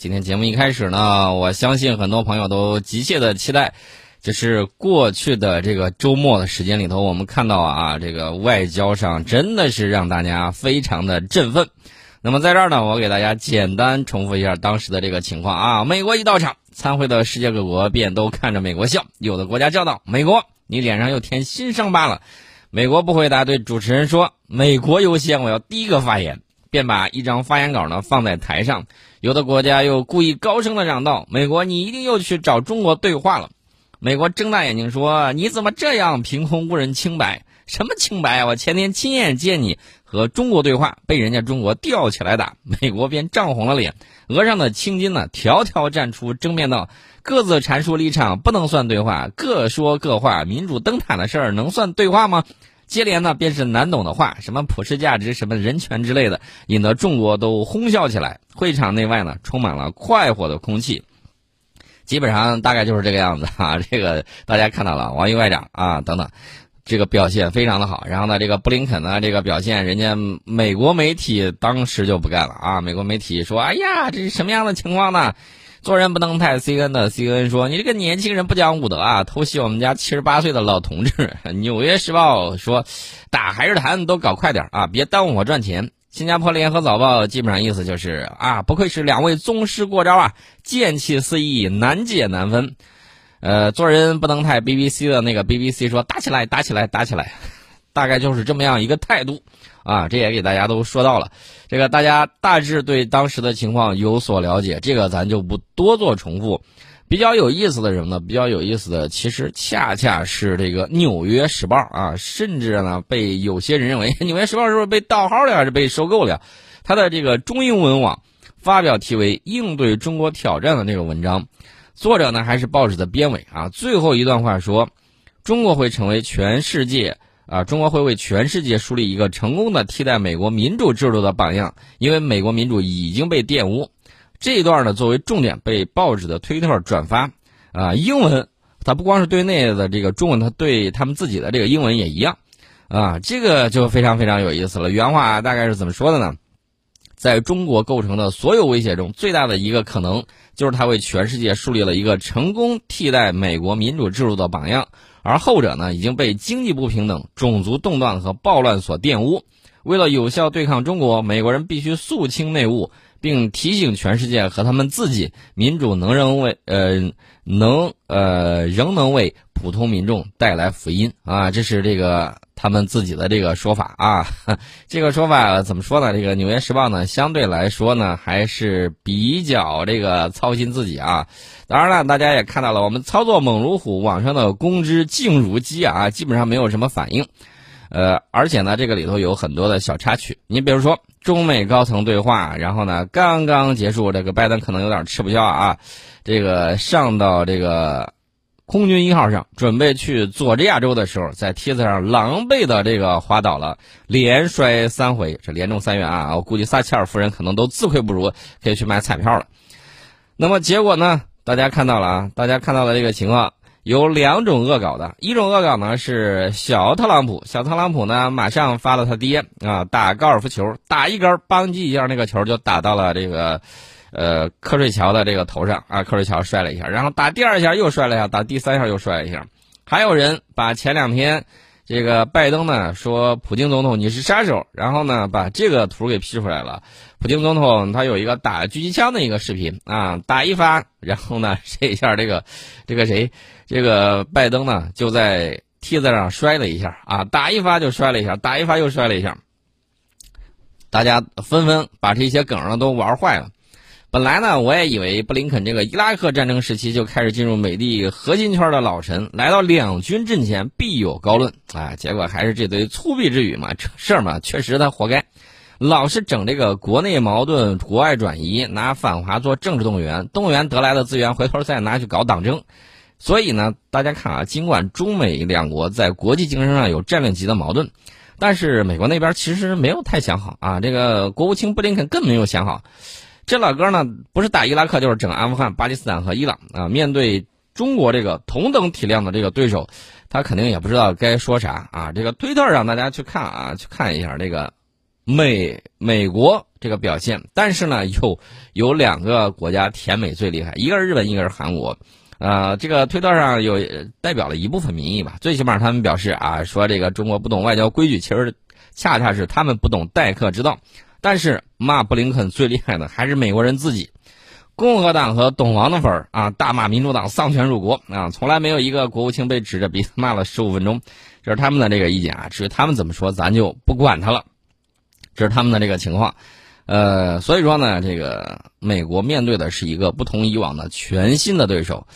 今天节目一开始呢，我相信很多朋友都急切的期待，就是过去的这个周末的时间里头，我们看到啊，这个外交上真的是让大家非常的振奋。那么在这儿呢，我给大家简单重复一下当时的这个情况啊。美国一到场，参会的世界各国便都看着美国笑，有的国家叫道：“美国，你脸上又添新伤疤了。”美国不回答，对主持人说：“美国优先，我要第一个发言。”便把一张发言稿呢放在台上。有的国家又故意高声的嚷道：“美国，你一定又去找中国对话了。”美国睁大眼睛说：“你怎么这样凭空误人清白？什么清白啊？我前天亲眼见你和中国对话，被人家中国吊起来打。”美国便涨红了脸，额上的青筋呢条条绽出，争辩道：“各自阐述立场不能算对话，各说各话。民主灯塔的事儿能算对话吗？”接连呢便是难懂的话，什么普世价值、什么人权之类的，引得众国都哄笑起来。会场内外呢充满了快活的空气，基本上大概就是这个样子啊。这个大家看到了，王毅外长啊等等，这个表现非常的好。然后呢，这个布林肯呢这个表现，人家美国媒体当时就不干了啊。美国媒体说：“哎呀，这是什么样的情况呢？”做人不能太 C N 的 C N 说：“你这个年轻人不讲武德啊，偷袭我们家七十八岁的老同志。”纽约时报说：“打还是谈，都搞快点啊，别耽误我赚钱。”新加坡联合早报基本上意思就是：“啊，不愧是两位宗师过招啊，剑气四溢，难解难分。”呃，做人不能太 B B C 的那个 B B C 说：“打起来，打起来，打起来。”大概就是这么样一个态度。啊，这也给大家都说到了，这个大家大致对当时的情况有所了解，这个咱就不多做重复。比较有意思的什么呢？比较有意思的，其实恰恰是这个《纽约时报》啊，甚至呢被有些人认为《纽约时报》是不是被盗号了，还是被收购了？它的这个中英文网发表题为《应对中国挑战》的那个文章，作者呢还是报纸的编委啊。最后一段话说：“中国会成为全世界。”啊，中国会为全世界树立一个成功的替代美国民主制度的榜样，因为美国民主已经被玷污。这一段呢，作为重点被报纸的推特转发。啊，英文它不光是对内的这个中文，它对他们自己的这个英文也一样。啊，这个就非常非常有意思了。原话大概是怎么说的呢？在中国构成的所有威胁中，最大的一个可能就是它为全世界树立了一个成功替代美国民主制度的榜样。而后者呢，已经被经济不平等、种族动乱和暴乱所玷污。为了有效对抗中国，美国人必须肃清内务，并提醒全世界和他们自己：民主能仍为呃能呃仍能为普通民众带来福音啊！这是这个他们自己的这个说法啊。这个说法怎么说呢？这个《纽约时报》呢，相对来说呢，还是比较这个操心自己啊。当然了，大家也看到了，我们操作猛如虎，网上的公知静如鸡啊，基本上没有什么反应。呃，而且呢，这个里头有很多的小插曲。你比如说，中美高层对话，然后呢，刚刚结束，这个拜登可能有点吃不消啊，这个上到这个空军一号上，准备去佐治亚州的时候，在梯子上狼狈的这个滑倒了，连摔三回，这连中三元啊！我估计撒切尔夫人可能都自愧不如，可以去买彩票了。那么结果呢？大家看到了啊！大家看到了这个情况，有两种恶搞的。一种恶搞呢是小特朗普，小特朗普呢马上发了他爹啊，打高尔夫球，打一杆，邦叽一下，那个球就打到了这个，呃，瞌睡桥的这个头上啊，瞌睡桥摔了一下，然后打第二下又摔了一下，打第三下又摔了一下。还有人把前两天。这个拜登呢说普京总统你是杀手，然后呢把这个图给 P 出来了。普京总统他有一个打狙击枪的一个视频啊，打一发，然后呢这一下这个这个谁这个拜登呢就在梯子上摔了一下啊，打一发就摔了一下，打一发又摔了一下。大家纷纷把这些梗呢都玩坏了。本来呢，我也以为布林肯这个伊拉克战争时期就开始进入美帝核心圈的老臣，来到两军阵前必有高论啊！结果还是这堆粗鄙之语嘛，这 事儿嘛，确实他活该，老是整这个国内矛盾、国外转移，拿反华做政治动员，动员得来的资源回头再拿去搞党争。所以呢，大家看啊，尽管中美两国在国际竞争上有战略级的矛盾，但是美国那边其实没有太想好啊，这个国务卿布林肯更没有想好。这老哥呢，不是打伊拉克，就是整阿富汗、巴基斯坦和伊朗啊。面对中国这个同等体量的这个对手，他肯定也不知道该说啥啊。这个推特上大家去看啊，去看一下这个美美国这个表现，但是呢，有有两个国家甜美最厉害，一个是日本，一个是韩国。呃，这个推特上有代表了一部分民意吧，最起码他们表示啊，说这个中国不懂外交规矩，其实恰恰是他们不懂待客之道。但是骂布林肯最厉害的还是美国人自己，共和党和懂王的粉儿啊，大骂民主党丧权辱国啊，从来没有一个国务卿被指着鼻子骂了十五分钟，这是他们的这个意见啊，至于他们怎么说，咱就不管他了，这是他们的这个情况。呃，所以说呢，这个美国面对的是一个不同以往的全新的对手，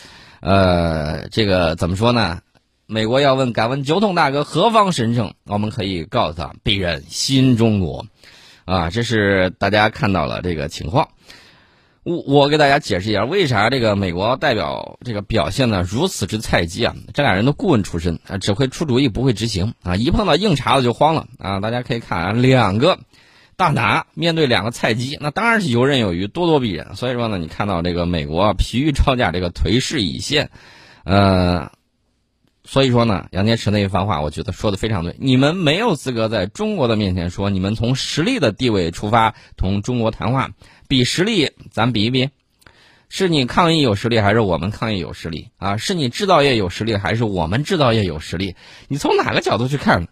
呃，这个怎么说呢？美国要问，敢问酒桶大哥何方神圣？我们可以告诉他，鄙人新中国，啊，这是大家看到了这个情况。我我给大家解释一下，为啥这个美国代表这个表现呢如此之菜鸡啊？这俩人都顾问出身啊，只会出主意不会执行啊，一碰到硬茬子就慌了啊！大家可以看啊，两个。大拿面对两个菜鸡，那当然是游刃有余、咄咄逼人。所以说呢，你看到这个美国疲于招架，这个颓势已现，呃，所以说呢，杨洁篪那一番话，我觉得说的非常对。你们没有资格在中国的面前说，你们从实力的地位出发同中国谈话，比实力，咱比一比，是你抗疫有实力，还是我们抗疫有实力啊？是你制造业有实力，还是我们制造业有实力？你从哪个角度去看？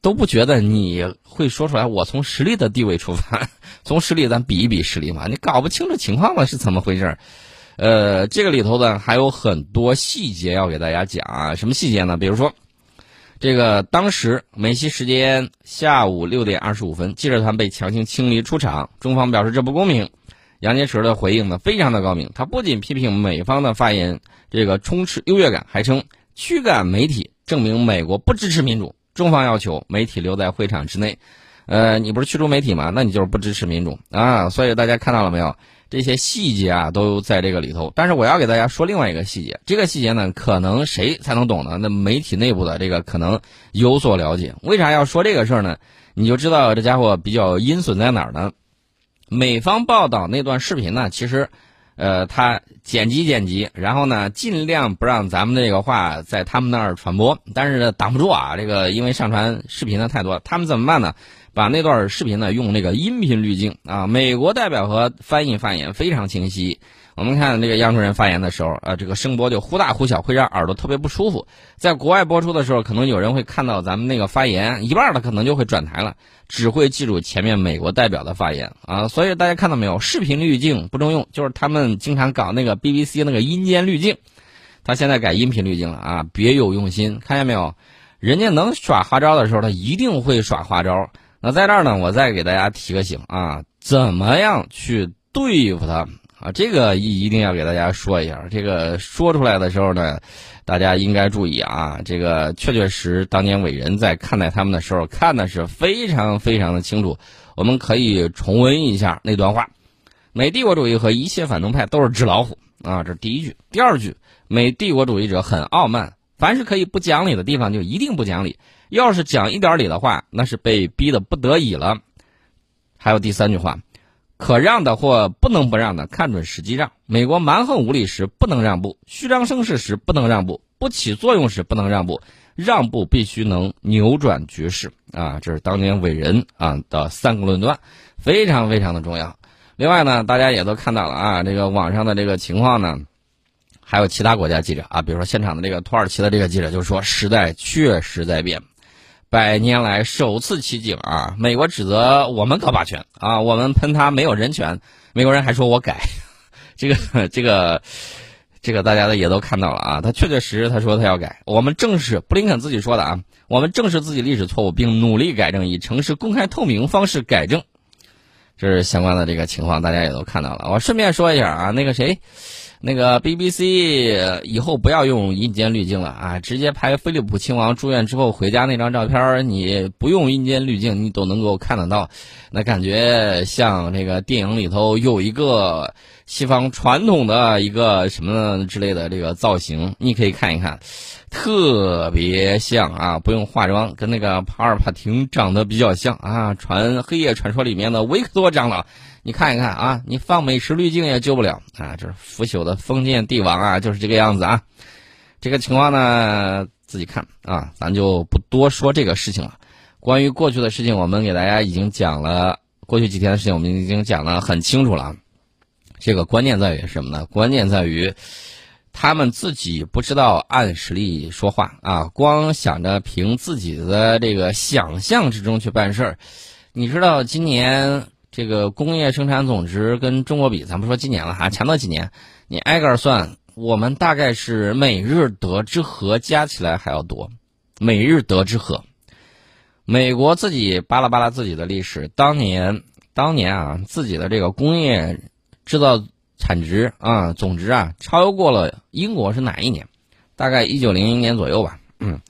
都不觉得你会说出来。我从实力的地位出发，从实力咱比一比实力嘛。你搞不清楚情况了是怎么回事？呃，这个里头呢还有很多细节要给大家讲啊。什么细节呢？比如说，这个当时美西时间下午六点二十五分，记者团被强行清理出场，中方表示这不公平。杨洁篪的回应呢非常的高明，他不仅批评美方的发言这个充斥优越感，还称驱赶媒体证明美国不支持民主。中方要求媒体留在会场之内，呃，你不是驱逐媒体吗？那你就是不支持民主啊！所以大家看到了没有？这些细节啊都在这个里头。但是我要给大家说另外一个细节，这个细节呢，可能谁才能懂呢？那媒体内部的这个可能有所了解。为啥要说这个事儿呢？你就知道这家伙比较阴损在哪儿呢？美方报道那段视频呢，其实。呃，他剪辑剪辑，然后呢，尽量不让咱们这个话在他们那儿传播，但是呢挡不住啊。这个因为上传视频的太多，他们怎么办呢？把那段视频呢用那个音频滤镜啊。美国代表和翻译发言非常清晰。我们看这个央主任发言的时候，呃，这个声波就忽大忽小，会让耳朵特别不舒服。在国外播出的时候，可能有人会看到咱们那个发言一半的，可能就会转台了，只会记住前面美国代表的发言啊。所以大家看到没有，视频滤镜不中用，就是他们经常搞那个 BBC 那个阴间滤镜，他现在改音频滤镜了啊，别有用心。看见没有，人家能耍花招的时候，他一定会耍花招。那在这儿呢，我再给大家提个醒啊，怎么样去对付他？啊，这个一一定要给大家说一下。这个说出来的时候呢，大家应该注意啊。这个确确实，当年伟人在看待他们的时候，看的是非常非常的清楚。我们可以重温一下那段话：美帝国主义和一切反动派都是纸老虎啊，这是第一句。第二句，美帝国主义者很傲慢，凡是可以不讲理的地方就一定不讲理，要是讲一点理的话，那是被逼的不得已了。还有第三句话。可让的或不能不让的，看准时机让。美国蛮横无理时不能让步，虚张声势时不能让步，不起作用时不能让步，让步必须能扭转局势啊！这是当年伟人啊的三个论断，非常非常的重要。另外呢，大家也都看到了啊，这个网上的这个情况呢，还有其他国家记者啊，比如说现场的这个土耳其的这个记者就说，时代确实在变。百年来首次奇景啊！美国指责我们搞霸权啊，我们喷他没有人权，美国人还说我改，这个这个这个大家的也都看到了啊，他确确实实他说他要改，我们正视布林肯自己说的啊，我们正视自己历史错误，并努力改正，以诚实、公开、透明方式改正，这是相关的这个情况，大家也都看到了。我顺便说一下啊，那个谁。那个 BBC 以后不要用阴间滤镜了啊，直接拍菲利普亲王住院之后回家那张照片，你不用阴间滤镜，你都能够看得到，那感觉像这个电影里头有一个西方传统的一个什么之类的这个造型，你可以看一看，特别像啊，不用化妆，跟那个帕尔帕廷长得比较像啊，传黑夜传说里面的维克多长老。你看一看啊，你放美食滤镜也救不了啊！这是腐朽的封建帝王啊，就是这个样子啊。这个情况呢，自己看啊，咱就不多说这个事情了。关于过去的事情，我们给大家已经讲了，过去几天的事情我们已经讲的很清楚了。这个关键在于什么呢？关键在于他们自己不知道按实力说话啊，光想着凭自己的这个想象之中去办事儿。你知道今年这个工业生产总值跟中国比，咱不说今年了哈，前头几年你挨个算，我们大概是美日德之和加起来还要多，美日德之和。美国自己扒拉扒拉自己的历史，当年当年啊，自己的这个工业制造产值啊总值啊超过了英国是哪一年？大概一九零零年左右吧。嗯，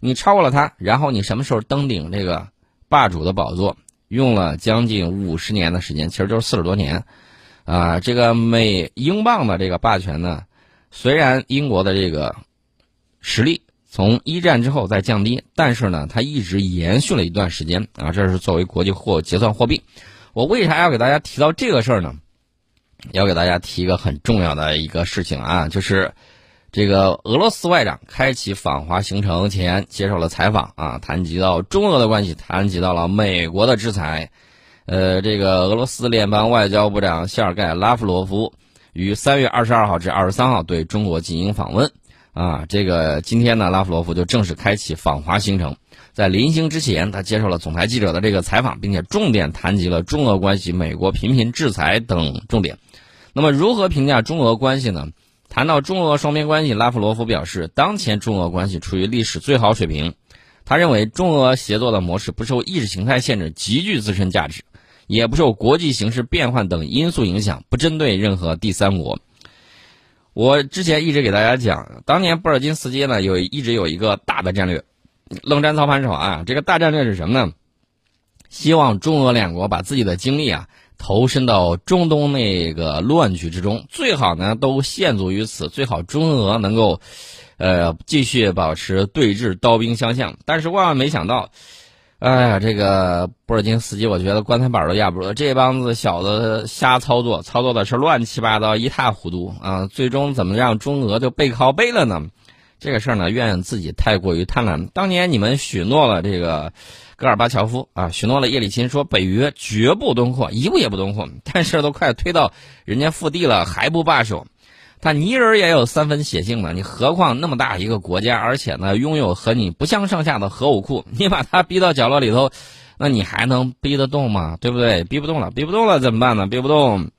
你超过了它，然后你什么时候登顶这个霸主的宝座？用了将近五十年的时间，其实就是四十多年。啊，这个美英镑的这个霸权呢，虽然英国的这个实力。从一战之后再降低，但是呢，它一直延续了一段时间啊。这是作为国际货结算货币。我为啥要给大家提到这个事儿呢？要给大家提一个很重要的一个事情啊，就是这个俄罗斯外长开启访华行程前接受了采访啊，谈及到中俄的关系，谈及到了美国的制裁。呃，这个俄罗斯联邦外交部长谢尔盖·拉夫罗夫于三月二十二号至二十三号对中国进行访问。啊，这个今天呢，拉夫罗夫就正式开启访华行程。在临行之前，他接受了总台记者的这个采访，并且重点谈及了中俄关系、美国频频制裁等重点。那么，如何评价中俄关系呢？谈到中俄双边关系，拉夫罗夫表示，当前中俄关系处于历史最好水平。他认为，中俄协作的模式不受意识形态限制，极具自身价值，也不受国际形势变换等因素影响，不针对任何第三国。我之前一直给大家讲，当年布尔津斯基呢有一直有一个大的战略，冷战操盘手啊，这个大战略是什么呢？希望中俄两国把自己的精力啊投身到中东那个乱局之中，最好呢都陷足于此，最好中俄能够，呃继续保持对峙，刀兵相向。但是万万没想到。哎呀，这个布尔津斯基，我觉得棺材板都压不住。这帮子小子瞎操作，操作的是乱七八糟，一塌糊涂啊！最终怎么让中俄就背靠背了呢？这个事儿呢，怨自己太过于贪婪。当年你们许诺了这个戈尔巴乔夫啊，许诺了叶利钦，说北约绝不东扩，一步也不东扩。但是都快推到人家腹地了，还不罢手。他泥人也有三分血性呢，你何况那么大一个国家，而且呢拥有和你不相上下的核武库，你把他逼到角落里头，那你还能逼得动吗？对不对？逼不动了，逼不动了怎么办呢？逼不动，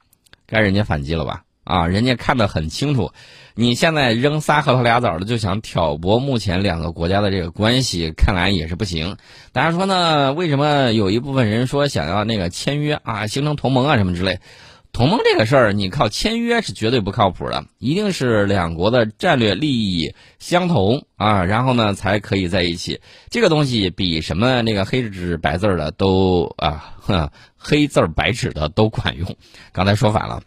该人家反击了吧？啊，人家看得很清楚，你现在扔仨核桃俩枣的就想挑拨目前两个国家的这个关系，看来也是不行。大家说呢？为什么有一部分人说想要那个签约啊，形成同盟啊什么之类？同盟这个事儿，你靠签约是绝对不靠谱的，一定是两国的战略利益相同啊，然后呢才可以在一起。这个东西比什么那个黑纸白字的都啊，哼黑字白纸的都管用。刚才说反了，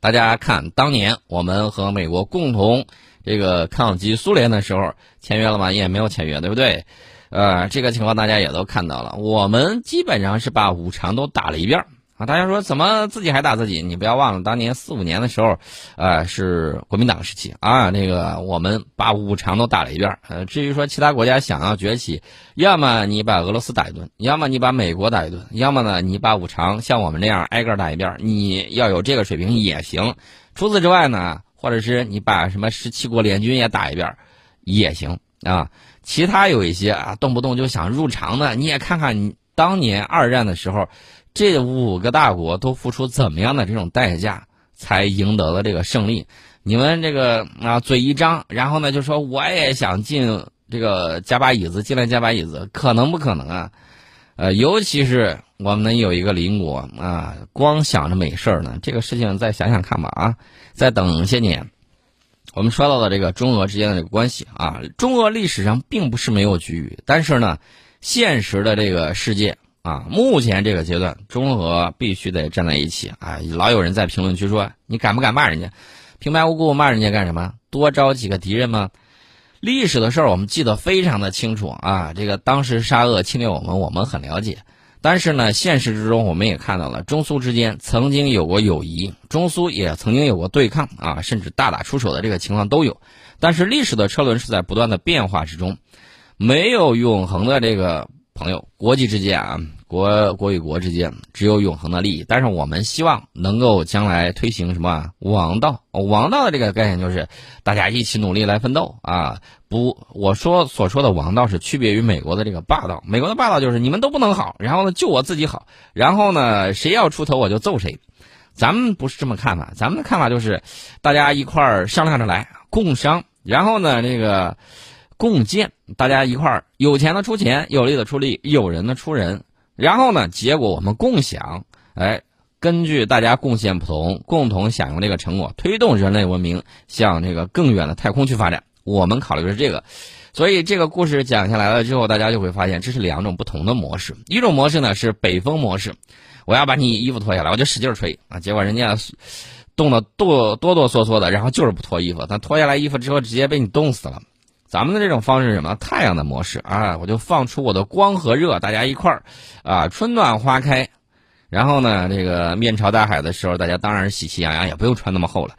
大家看，当年我们和美国共同这个抗击苏联的时候签约了吗？也没有签约，对不对？呃，这个情况大家也都看到了，我们基本上是把五常都打了一遍。啊，大家说怎么自己还打自己？你不要忘了，当年四五年的时候，呃，是国民党时期啊。那个我们把五常都打了一遍。呃，至于说其他国家想要崛起，要么你把俄罗斯打一顿，要么你把美国打一顿，要么呢你把五常像我们这样挨个打一遍。你要有这个水平也行。除此之外呢，或者是你把什么十七国联军也打一遍，也行啊。其他有一些啊，动不动就想入常的，你也看看你当年二战的时候。这五个大国都付出怎么样的这种代价，才赢得了这个胜利？你们这个啊，嘴一张，然后呢就说我也想进这个加把椅子，进来加把椅子，可能不可能啊？呃，尤其是我们有一个邻国啊，光想着美事儿呢，这个事情再想想看吧啊，再等些年。我们说到的这个中俄之间的这个关系啊，中俄历史上并不是没有局域，但是呢，现实的这个世界。啊，目前这个阶段，中俄必须得站在一起啊！老有人在评论区说：“你敢不敢骂人家？平白无故骂人家干什么？多招几个敌人吗？”历史的事儿我们记得非常的清楚啊！这个当时沙俄侵略我们，我们很了解。但是呢，现实之中我们也看到了，中苏之间曾经有过友谊，中苏也曾经有过对抗啊，甚至大打出手的这个情况都有。但是历史的车轮是在不断的变化之中，没有永恒的这个。朋友，国际之间啊，国国与国之间只有永恒的利益。但是我们希望能够将来推行什么王道？王道的这个概念就是大家一起努力来奋斗啊！不，我说所说的王道是区别于美国的这个霸道。美国的霸道就是你们都不能好，然后呢就我自己好，然后呢谁要出头我就揍谁。咱们不是这么看法，咱们的看法就是大家一块儿商量着来，共商，然后呢这个。共建，大家一块儿有钱的出钱，有力的出力，有人的出人，然后呢，结果我们共享，哎，根据大家贡献不同，共同享用这个成果，推动人类文明向这个更远的太空去发展。我们考虑的是这个，所以这个故事讲下来了之后，大家就会发现这是两种不同的模式。一种模式呢是北风模式，我要把你衣服脱下来，我就使劲吹啊，结果人家冻得哆哆哆嗦嗦的，然后就是不脱衣服，他脱下来衣服之后直接被你冻死了。咱们的这种方式是什么？太阳的模式啊，我就放出我的光和热，大家一块儿啊，春暖花开。然后呢，这个面朝大海的时候，大家当然是喜气洋洋，也不用穿那么厚了，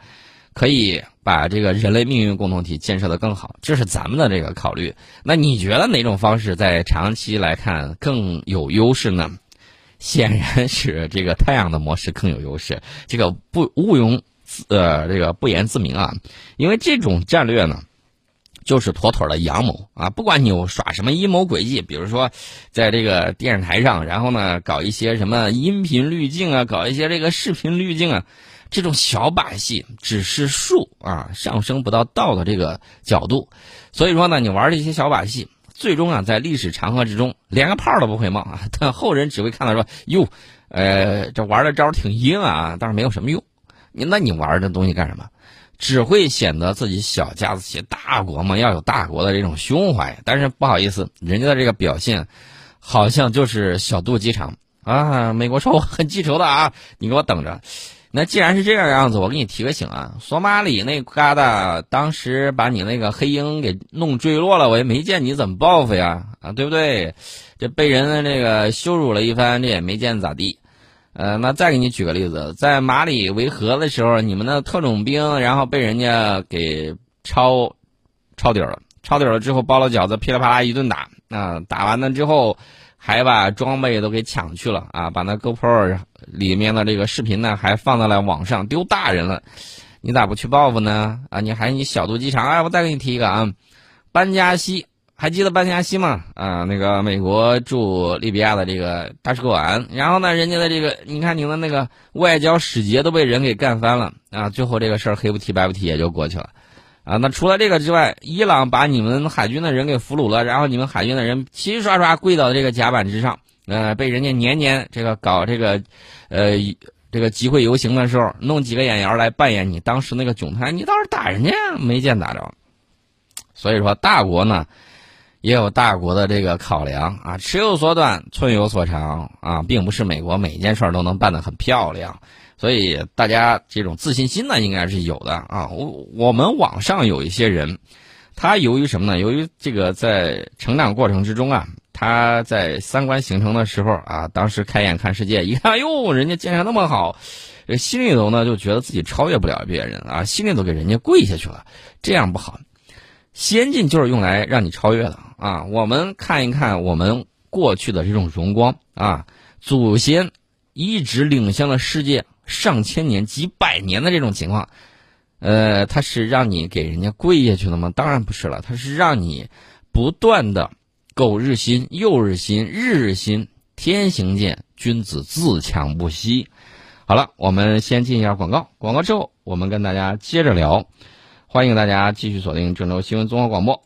可以把这个人类命运共同体建设的更好。这是咱们的这个考虑。那你觉得哪种方式在长期来看更有优势呢？显然是这个太阳的模式更有优势。这个不毋庸呃这个不言自明啊，因为这种战略呢。就是妥妥的阳谋啊！不管你耍什么阴谋诡计，比如说，在这个电视台上，然后呢搞一些什么音频滤镜啊，搞一些这个视频滤镜啊，这种小把戏只是术啊，上升不到道的这个角度。所以说呢，你玩这些小把戏，最终啊，在历史长河之中连个泡都不会冒啊！但后人只会看到说，哟，呃，这玩的招挺阴啊，但是没有什么用。你那你玩这东西干什么？只会显得自己小家子气，大国嘛要有大国的这种胸怀。但是不好意思，人家的这个表现，好像就是小肚鸡肠啊！美国说我很记仇的啊，你给我等着。那既然是这样样子，我给你提个醒啊，索马里那疙瘩当时把你那个黑鹰给弄坠落了，我也没见你怎么报复呀啊，对不对？这被人那个羞辱了一番，这也没见咋地。呃，那再给你举个例子，在马里维和的时候，你们的特种兵然后被人家给抄抄底了，抄底了之后包了饺子，噼里啪啦一顿打，啊，打完了之后还把装备都给抢去了啊，把那 GoPro 里面的这个视频呢还放到了网上，丢大人了，你咋不去报复呢？啊，你还你小肚鸡肠？哎，我再给你提一个啊，班加西。还记得班加西吗？啊，那个美国驻利比亚的这个大使馆，然后呢，人家的这个，你看你们那个外交使节都被人给干翻了啊！最后这个事儿黑不提白不提也就过去了，啊，那除了这个之外，伊朗把你们海军的人给俘虏了，然后你们海军的人齐刷刷跪到这个甲板之上，呃，被人家年年这个搞这个，呃，这个集会游行的时候，弄几个演员来扮演你当时那个囧台，你倒是打人家没见打着，所以说大国呢。也有大国的这个考量啊，尺有所短，寸有所长啊，并不是美国每一件事儿都能办得很漂亮，所以大家这种自信心呢，应该是有的啊。我我们网上有一些人，他由于什么呢？由于这个在成长过程之中啊，他在三观形成的时候啊，当时开眼看世界，一看哟，人家建设那么好，心里头呢就觉得自己超越不了别人啊，心里头给人家跪下去了，这样不好。先进就是用来让你超越的啊！我们看一看我们过去的这种荣光啊，祖先一直领先了世界上千年、几百年的这种情况，呃，他是让你给人家跪下去了吗？当然不是了，他是让你不断的苟日新、又日新、日日新。天行健，君子自强不息。好了，我们先进一下广告，广告之后我们跟大家接着聊。欢迎大家继续锁定郑州新闻综合广播。